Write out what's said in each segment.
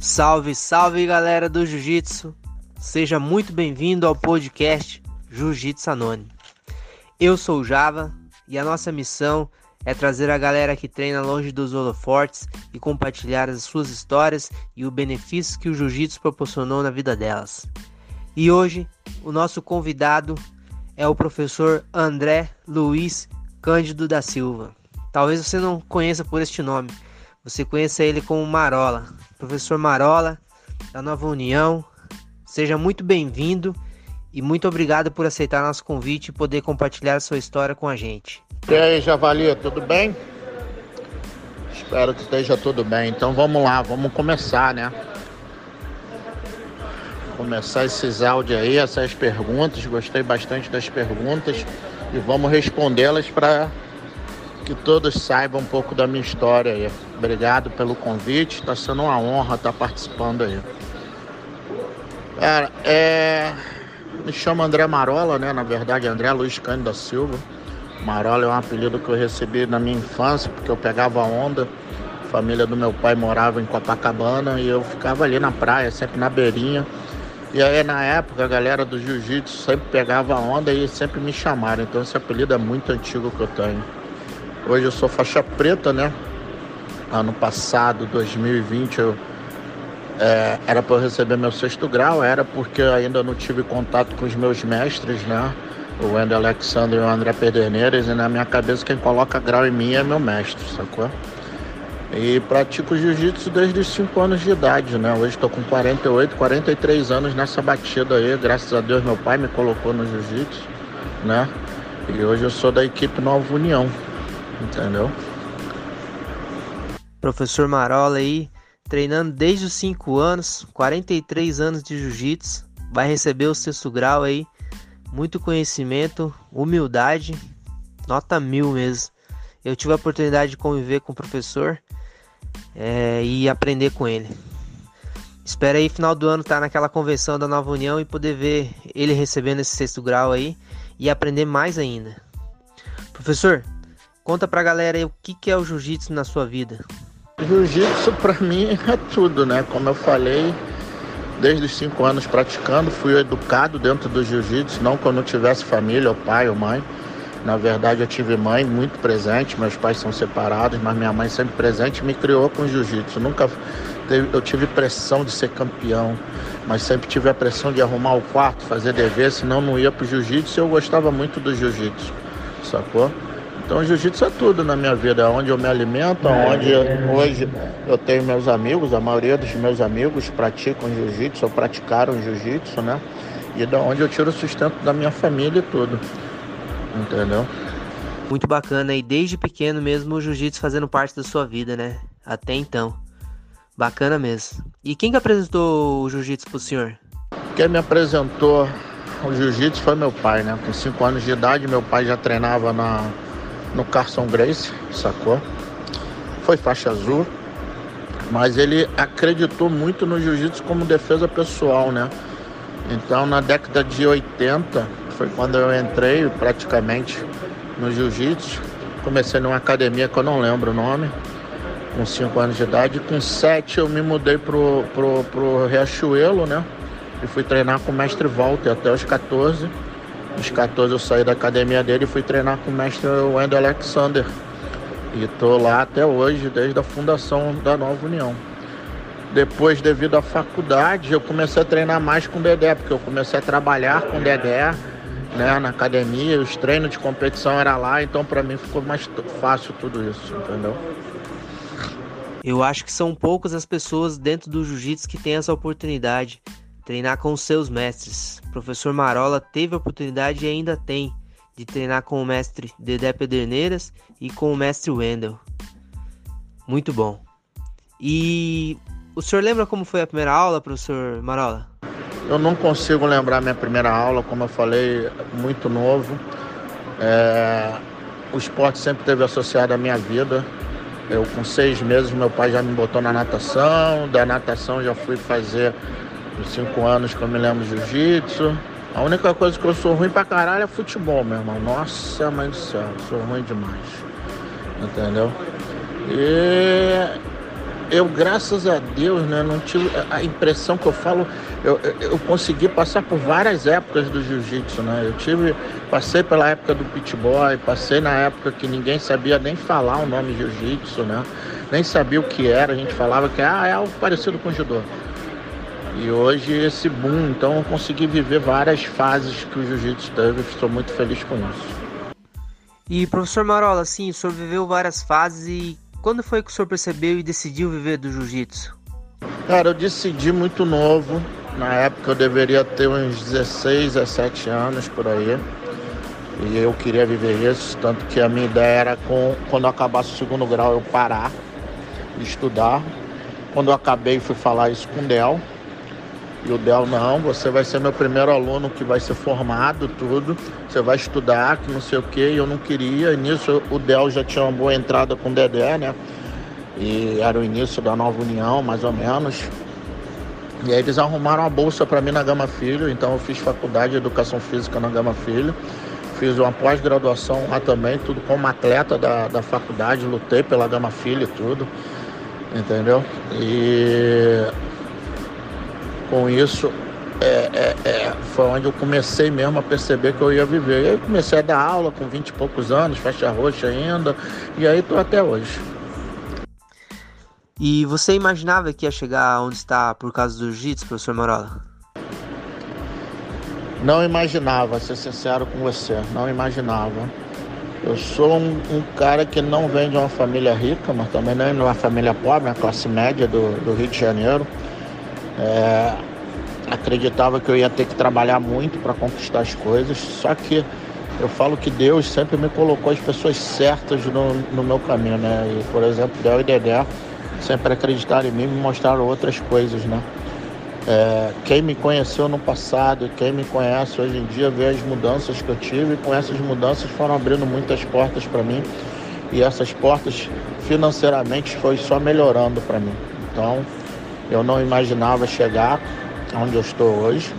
Salve, salve galera do Jiu-Jitsu! Seja muito bem-vindo ao podcast Jiu-Jitsu Anônimo. Eu sou o Java e a nossa missão é trazer a galera que treina longe dos holofortes e compartilhar as suas histórias e o benefício que o Jiu-Jitsu proporcionou na vida delas. E hoje, o nosso convidado é o professor André Luiz Cândido da Silva. Talvez você não conheça por este nome, você conheça ele como Marola. Professor Marola, da Nova União, seja muito bem-vindo e muito obrigado por aceitar nosso convite e poder compartilhar sua história com a gente. E aí, Javali, tudo bem? Espero que esteja tudo bem. Então vamos lá, vamos começar, né? Começar esses áudios aí, essas perguntas. Gostei bastante das perguntas e vamos respondê-las para que todos saibam um pouco da minha história aí. Obrigado pelo convite, está sendo uma honra estar tá participando aí. Cara, é... me chamo André Marola, né? Na verdade, André Luiz Cândido da Silva. Marola é um apelido que eu recebi na minha infância, porque eu pegava onda. A família do meu pai morava em Copacabana e eu ficava ali na praia, sempre na beirinha. E aí na época a galera do jiu-jitsu sempre pegava onda e sempre me chamaram. Então esse apelido é muito antigo que eu tenho. Hoje eu sou faixa preta, né? Ano passado, 2020, eu, é, era para eu receber meu sexto grau, era porque ainda não tive contato com os meus mestres, né? O Wendel Alexander e o André Pederneiras, e na minha cabeça quem coloca grau em mim é meu mestre, sacou? E pratico jiu-jitsu desde os 5 anos de idade, né? Hoje estou com 48, 43 anos nessa batida aí. Graças a Deus meu pai me colocou no jiu-jitsu, né? E hoje eu sou da equipe Nova União entendeu? Professor Marola aí, treinando desde os 5 anos, 43 anos de jiu-jitsu, vai receber o sexto grau aí, muito conhecimento, humildade, nota mil mesmo. Eu tive a oportunidade de conviver com o professor é, e aprender com ele. Espero aí final do ano estar tá naquela convenção da Nova União e poder ver ele recebendo esse sexto grau aí e aprender mais ainda. Professor, Conta pra galera aí o que, que é o jiu-jitsu na sua vida. Jiu-jitsu pra mim é tudo, né? Como eu falei, desde os 5 anos praticando, fui educado dentro do jiu-jitsu, não que eu tivesse família, ou pai ou mãe. Na verdade, eu tive mãe muito presente, meus pais são separados, mas minha mãe sempre presente me criou com jiu-jitsu. Nunca teve, eu tive pressão de ser campeão, mas sempre tive a pressão de arrumar o quarto, fazer dever, senão não ia pro jiu-jitsu. Eu gostava muito do jiu-jitsu, sacou? Então, jiu-jitsu é tudo na minha vida, é onde eu me alimento, é onde hoje eu tenho meus amigos, a maioria dos meus amigos praticam jiu-jitsu ou praticaram jiu-jitsu, né? E da onde eu tiro o sustento da minha família e tudo. Entendeu? Muito bacana e desde pequeno mesmo o jiu-jitsu fazendo parte da sua vida, né? Até então. Bacana mesmo. E quem que apresentou o jiu-jitsu pro senhor? Quem me apresentou o jiu-jitsu foi meu pai, né? Com 5 anos de idade, meu pai já treinava na no Carson Grace, sacou? Foi faixa azul, mas ele acreditou muito no jiu-jitsu como defesa pessoal, né? Então, na década de 80, foi quando eu entrei praticamente no jiu-jitsu. Comecei numa academia que eu não lembro o nome, com 5 anos de idade. Com 7 eu me mudei pro, pro, pro Riachuelo, né? E fui treinar com o mestre Walter até os 14. Aos 14 eu saí da academia dele e fui treinar com o mestre Wendel Alexander. E tô lá até hoje, desde a fundação da Nova União. Depois, devido à faculdade, eu comecei a treinar mais com o Dedé, porque eu comecei a trabalhar com o Dedé né, na academia, os treinos de competição era lá, então para mim ficou mais fácil tudo isso, entendeu? Eu acho que são poucas as pessoas dentro do jiu-jitsu que têm essa oportunidade treinar com seus mestres. O professor Marola teve a oportunidade e ainda tem de treinar com o mestre Dedé Pederneiras e com o mestre Wendel. Muito bom. E o senhor lembra como foi a primeira aula, professor Marola? Eu não consigo lembrar minha primeira aula, como eu falei, muito novo. É... O esporte sempre esteve associado à minha vida. Eu, com seis meses, meu pai já me botou na natação. Da natação, já fui fazer os cinco anos que eu me lembro jiu-jitsu. A única coisa que eu sou ruim pra caralho é futebol, meu irmão. Nossa, mãe do céu, sou ruim demais. Entendeu? E eu, graças a Deus, né, não tive a impressão que eu falo, eu, eu consegui passar por várias épocas do jiu-jitsu, né? Eu tive, passei pela época do pit boy, passei na época que ninguém sabia nem falar o nome jiu-jitsu, né? Nem sabia o que era, a gente falava que ah, é algo parecido com judô. E hoje esse boom, então eu consegui viver várias fases que o jiu-jitsu teve, estou muito feliz com isso. E professor Marola, assim, o senhor viveu várias fases e quando foi que o senhor percebeu e decidiu viver do jiu-jitsu? Cara, eu decidi muito novo. Na época eu deveria ter uns 16, 17 anos por aí. E eu queria viver isso, tanto que a minha ideia era com, quando eu acabasse o segundo grau eu parar de estudar. Quando eu acabei fui falar isso com o Del, e o Del, não, você vai ser meu primeiro aluno que vai ser formado, tudo. Você vai estudar, que não sei o quê. E eu não queria. E nisso o Del já tinha uma boa entrada com o Dedé, né? E era o início da nova união, mais ou menos. E aí eles arrumaram uma bolsa para mim na Gama Filho. Então eu fiz faculdade de Educação Física na Gama Filho. Fiz uma pós-graduação lá também, tudo como atleta da, da faculdade. Lutei pela Gama Filho e tudo. Entendeu? E com isso é, é, é, foi onde eu comecei mesmo a perceber que eu ia viver. E aí comecei a dar aula com 20 e poucos anos, faixa roxa ainda, e aí estou até hoje. E você imaginava que ia chegar onde está por causa do jiu-jitsu, professor Marola? Não imaginava, ser sincero com você, não imaginava. Eu sou um, um, cara que não vem de uma família rica, mas também nem de uma família pobre, uma classe média do, do Rio de Janeiro. É, acreditava que eu ia ter que trabalhar muito para conquistar as coisas, só que eu falo que Deus sempre me colocou as pessoas certas no, no meu caminho, né? E, por exemplo, Del e Dedé sempre acreditaram em mim e me mostraram outras coisas, né? É, quem me conheceu no passado, quem me conhece hoje em dia, vê as mudanças que eu tive e com essas mudanças foram abrindo muitas portas para mim e essas portas financeiramente foi só melhorando para mim. Então, eu não imaginava chegar onde eu estou hoje,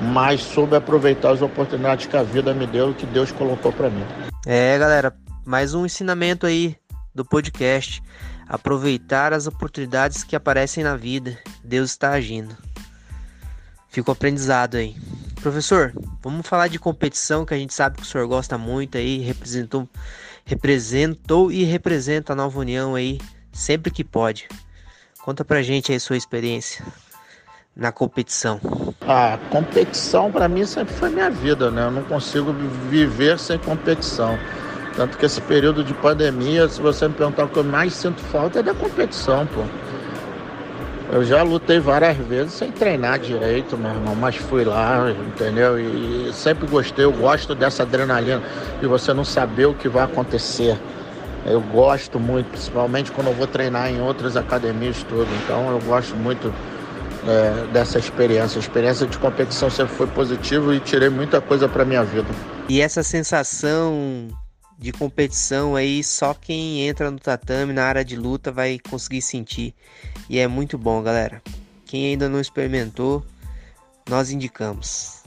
mas soube aproveitar as oportunidades que a vida me deu que Deus colocou para mim. É, galera, mais um ensinamento aí do podcast. Aproveitar as oportunidades que aparecem na vida. Deus está agindo. Ficou aprendizado aí. Professor, vamos falar de competição que a gente sabe que o senhor gosta muito aí, representou, representou e representa a Nova União aí sempre que pode. Conta pra gente aí sua experiência na competição. A competição para mim sempre foi minha vida, né? Eu não consigo viver sem competição. Tanto que esse período de pandemia, se você me perguntar o que eu mais sinto falta é da competição, pô. Eu já lutei várias vezes sem treinar direito, meu irmão, mas fui lá, entendeu? E sempre gostei, eu gosto dessa adrenalina de você não saber o que vai acontecer. Eu gosto muito, principalmente quando eu vou treinar em outras academias tudo. Então eu gosto muito é, dessa experiência. A experiência de competição sempre foi positiva e tirei muita coisa para minha vida. E essa sensação de competição aí só quem entra no tatame na área de luta vai conseguir sentir. E é muito bom, galera. Quem ainda não experimentou, nós indicamos.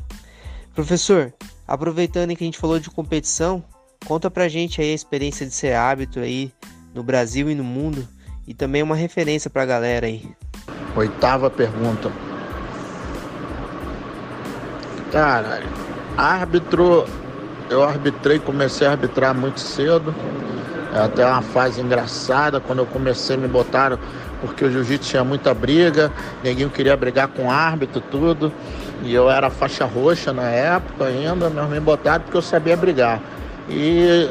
Professor, aproveitando que a gente falou de competição, Conta pra gente aí a experiência de ser árbitro aí no Brasil e no mundo e também uma referência pra galera aí. Oitava pergunta. Cara, árbitro, eu arbitrei, comecei a arbitrar muito cedo. É até uma fase engraçada, quando eu comecei me botaram porque o jiu-jitsu tinha muita briga, ninguém queria brigar com árbitro, tudo. E eu era faixa roxa na época ainda, mas me botaram porque eu sabia brigar. E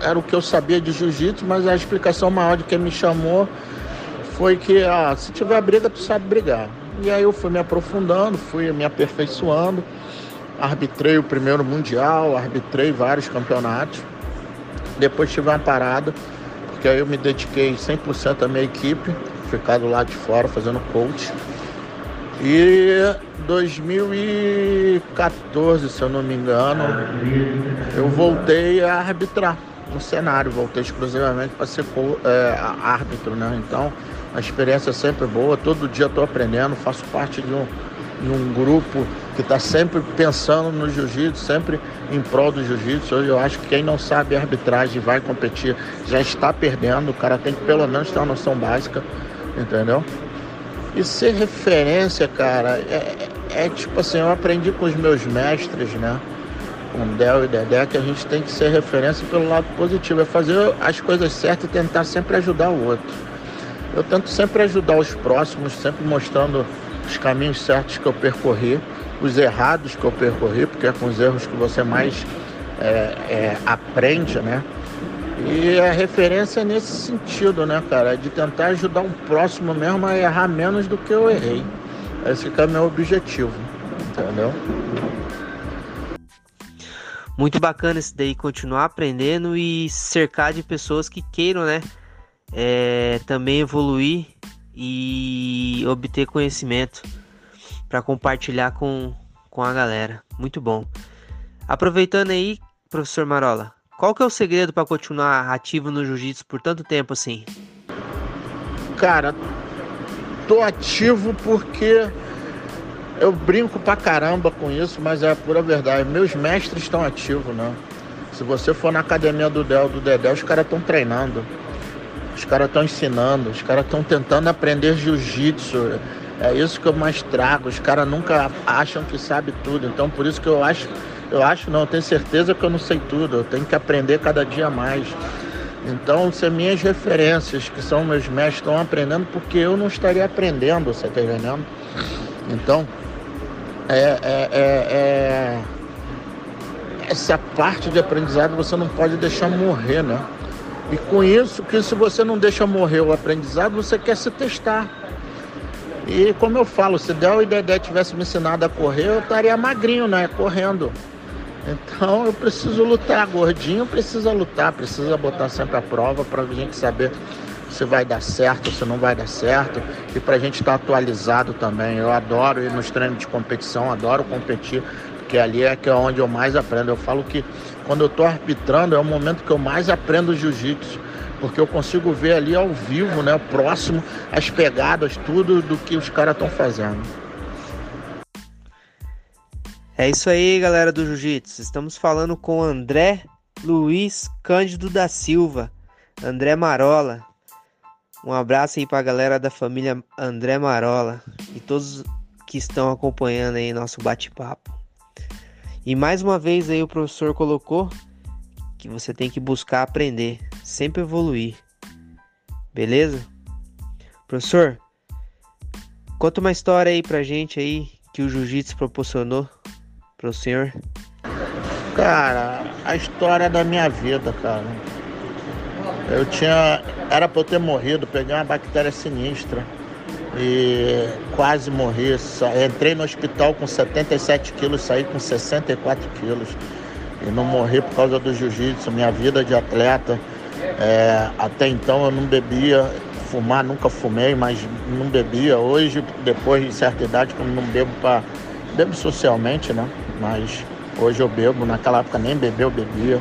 era o que eu sabia de jiu-jitsu, mas a explicação maior de quem me chamou foi que ah, se tiver briga, tu sabe brigar. E aí eu fui me aprofundando, fui me aperfeiçoando, arbitrei o primeiro mundial, arbitrei vários campeonatos. Depois tive uma parada, porque aí eu me dediquei 100% à minha equipe, ficar do lado de fora fazendo coach. E 2014, se eu não me engano, eu voltei a arbitrar no cenário, voltei exclusivamente para ser é, árbitro, né? Então a experiência é sempre boa, todo dia estou aprendendo, faço parte de um, de um grupo que está sempre pensando no jiu-jitsu, sempre em prol do jiu-jitsu. Eu acho que quem não sabe arbitragem vai competir já está perdendo, o cara tem que pelo menos ter uma noção básica entendeu? E ser referência, cara, é, é, é tipo assim, eu aprendi com os meus mestres, né? Com Del e Dedé, que a gente tem que ser referência pelo lado positivo, é fazer as coisas certas e tentar sempre ajudar o outro. Eu tento sempre ajudar os próximos, sempre mostrando os caminhos certos que eu percorri, os errados que eu percorri, porque é com os erros que você mais é, é, aprende, né? E a referência é nesse sentido, né, cara? De tentar ajudar um próximo mesmo a errar menos do que eu errei. Esse que é o meu objetivo, entendeu? Muito bacana esse daí, continuar aprendendo e cercar de pessoas que queiram, né? É, também evoluir e obter conhecimento para compartilhar com, com a galera. Muito bom. Aproveitando aí, professor Marola, qual que é o segredo para continuar ativo no jiu-jitsu por tanto tempo assim? Cara, tô ativo porque eu brinco pra caramba com isso, mas é a pura verdade. Meus mestres estão ativos, né? Se você for na academia do Del, do Dedé, os caras estão treinando. Os caras estão ensinando, os caras estão tentando aprender jiu-jitsu. É isso que eu mais trago. Os caras nunca acham que sabe tudo. Então por isso que eu acho eu acho não, eu tenho certeza que eu não sei tudo, eu tenho que aprender cada dia mais. Então, se minhas referências, que são meus mestres, estão aprendendo, porque eu não estaria aprendendo, você está entendendo? Então, é, é, é, é, essa parte de aprendizado você não pode deixar morrer, né? E com isso, que se você não deixa morrer o aprendizado, você quer se testar. E como eu falo, se Del e Dedé tivessem me ensinado a correr, eu estaria magrinho, né? Correndo. Então eu preciso lutar, gordinho precisa lutar, precisa botar sempre a prova para a gente saber se vai dar certo, se não vai dar certo e para a gente estar tá atualizado também. Eu adoro ir nos treinos de competição, adoro competir, porque ali é que é onde eu mais aprendo. Eu falo que quando eu estou arbitrando é o momento que eu mais aprendo jiu-jitsu, porque eu consigo ver ali ao vivo, né, próximo, as pegadas, tudo do que os caras estão fazendo. É isso aí, galera do Jiu-Jitsu. Estamos falando com André Luiz Cândido da Silva, André Marola. Um abraço aí para a galera da família André Marola e todos que estão acompanhando aí nosso bate-papo. E mais uma vez aí o professor colocou que você tem que buscar aprender, sempre evoluir. Beleza? Professor, conta uma história aí pra gente aí que o jiu-jitsu proporcionou para o senhor? Cara, a história da minha vida, cara. Eu tinha. Era pra eu ter morrido, peguei uma bactéria sinistra e quase morri. Entrei no hospital com 77 quilos, saí com 64 quilos. E não morri por causa do jiu-jitsu, minha vida de atleta. É, até então eu não bebia, fumar nunca fumei, mas não bebia. Hoje, depois de certa idade, como não bebo para. Bebo socialmente, né? mas hoje eu bebo, naquela época nem bebeu, bebia.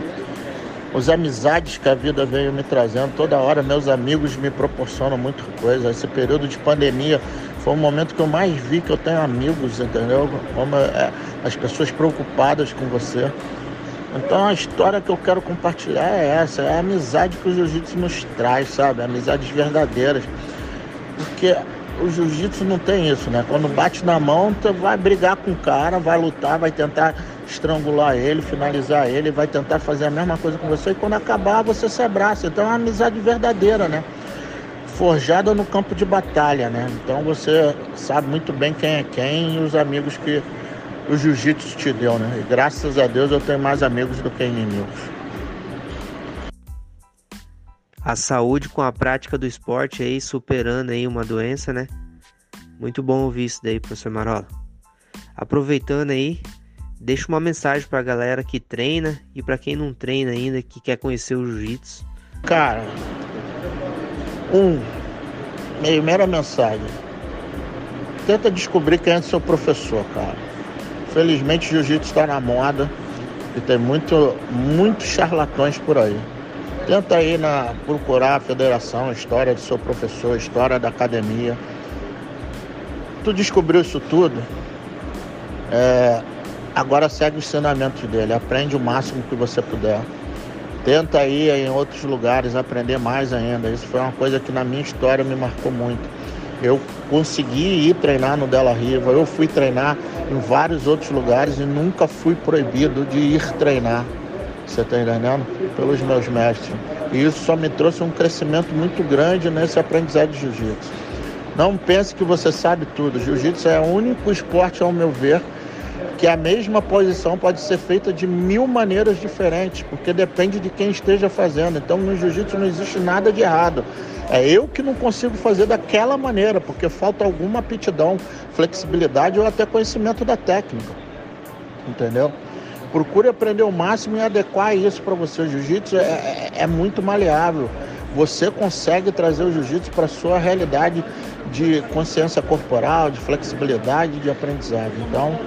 Os amizades que a vida veio me trazendo, toda hora meus amigos me proporcionam muita coisa. Esse período de pandemia foi o momento que eu mais vi que eu tenho amigos, entendeu? Como é, as pessoas preocupadas com você. Então a história que eu quero compartilhar é essa, é a amizade que o jiu-jitsu nos traz, sabe? Amizades verdadeiras. Porque o jiu-jitsu não tem isso, né? Quando bate na mão, tu vai brigar com o cara, vai lutar, vai tentar estrangular ele, finalizar ele, vai tentar fazer a mesma coisa com você e quando acabar você se abraça. Então é uma amizade verdadeira, né? Forjada no campo de batalha, né? Então você sabe muito bem quem é quem e os amigos que o jiu-jitsu te deu, né? E graças a Deus eu tenho mais amigos do que inimigos. A saúde com a prática do esporte aí, superando aí uma doença, né? Muito bom ouvir isso daí, professor Marola. Aproveitando aí, deixa uma mensagem para a galera que treina e para quem não treina ainda, que quer conhecer o jiu-jitsu. Cara, um, primeira mensagem. Tenta descobrir quem é seu professor, cara. Felizmente o jiu-jitsu está na moda e tem muito, muitos charlatões por aí. Tenta aí na, procurar a federação, história do seu professor, história da academia. Tu descobriu isso tudo, é, agora segue os ensinamentos dele, aprende o máximo que você puder. Tenta ir em outros lugares, aprender mais ainda. Isso foi uma coisa que na minha história me marcou muito. Eu consegui ir treinar no Della Riva, eu fui treinar em vários outros lugares e nunca fui proibido de ir treinar. Você está entendendo? Pelos meus mestres. E isso só me trouxe um crescimento muito grande nesse aprendizado de jiu-jitsu. Não pense que você sabe tudo. Jiu-jitsu é o único esporte, ao meu ver, que a mesma posição pode ser feita de mil maneiras diferentes, porque depende de quem esteja fazendo. Então no jiu-jitsu não existe nada de errado. É eu que não consigo fazer daquela maneira, porque falta alguma aptidão, flexibilidade ou até conhecimento da técnica. Entendeu? Procure aprender o máximo e adequar isso para você. O jiu-jitsu é, é, é, muito maleável. Você consegue trazer o jiu-jitsu para sua realidade de consciência corporal, de flexibilidade, de aprendizagem. Então,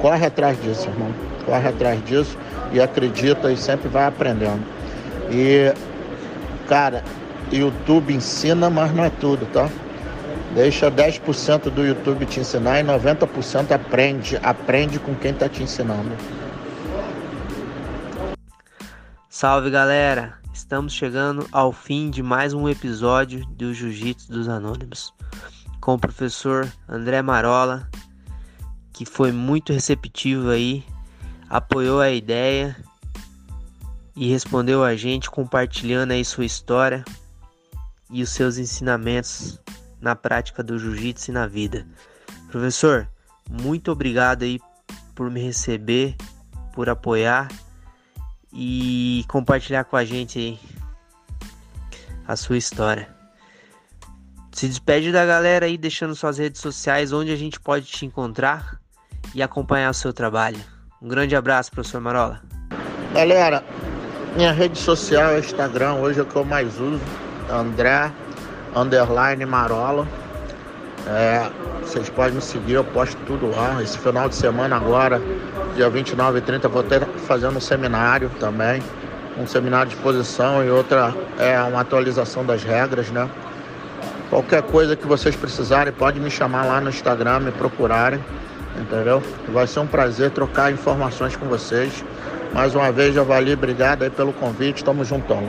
corre atrás disso, irmão. Corre atrás disso e acredita e sempre vai aprendendo. E, cara, YouTube ensina, mas não é tudo, tá? Deixa 10% do YouTube te ensinar e 90% aprende. Aprende com quem está te ensinando. Salve galera! Estamos chegando ao fim de mais um episódio do Jiu-Jitsu dos Anônimos com o professor André Marola, que foi muito receptivo aí, apoiou a ideia e respondeu a gente compartilhando aí sua história e os seus ensinamentos na prática do jiu-jitsu e na vida. Professor, muito obrigado aí por me receber, por apoiar e compartilhar com a gente a sua história. Se despede da galera aí, deixando suas redes sociais onde a gente pode te encontrar e acompanhar o seu trabalho. Um grande abraço, professor Marola. Galera, minha rede social é Instagram, hoje é o que eu mais uso, André underline Marola. É, vocês podem me seguir, eu posto tudo lá. Esse final de semana agora, dia 29 e 30, vou estar fazendo um seminário também. Um seminário de exposição e outra é uma atualização das regras, né? Qualquer coisa que vocês precisarem, pode me chamar lá no Instagram, me procurarem, entendeu? Vai ser um prazer trocar informações com vocês. Mais uma vez, Javali, obrigado aí pelo convite, tamo juntão.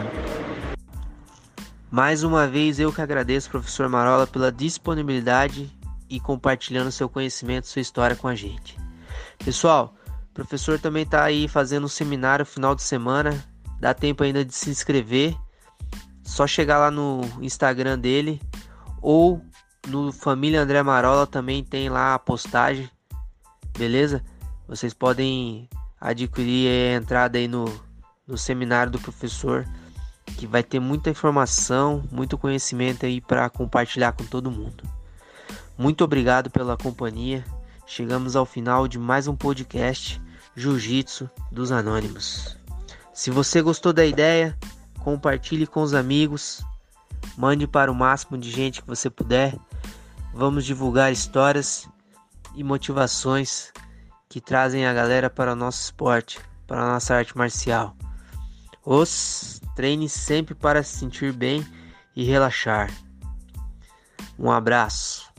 Mais uma vez eu que agradeço, professor Marola, pela disponibilidade e compartilhando seu conhecimento, sua história com a gente. Pessoal, o professor também está aí fazendo um seminário final de semana. Dá tempo ainda de se inscrever. Só chegar lá no Instagram dele ou no Família André Marola também tem lá a postagem. Beleza? Vocês podem adquirir a entrada aí no, no seminário do professor que vai ter muita informação, muito conhecimento aí para compartilhar com todo mundo. Muito obrigado pela companhia. Chegamos ao final de mais um podcast Jiu-Jitsu dos Anônimos. Se você gostou da ideia, compartilhe com os amigos, mande para o máximo de gente que você puder. Vamos divulgar histórias e motivações que trazem a galera para o nosso esporte, para a nossa arte marcial. Os treine sempre para se sentir bem e relaxar. Um abraço.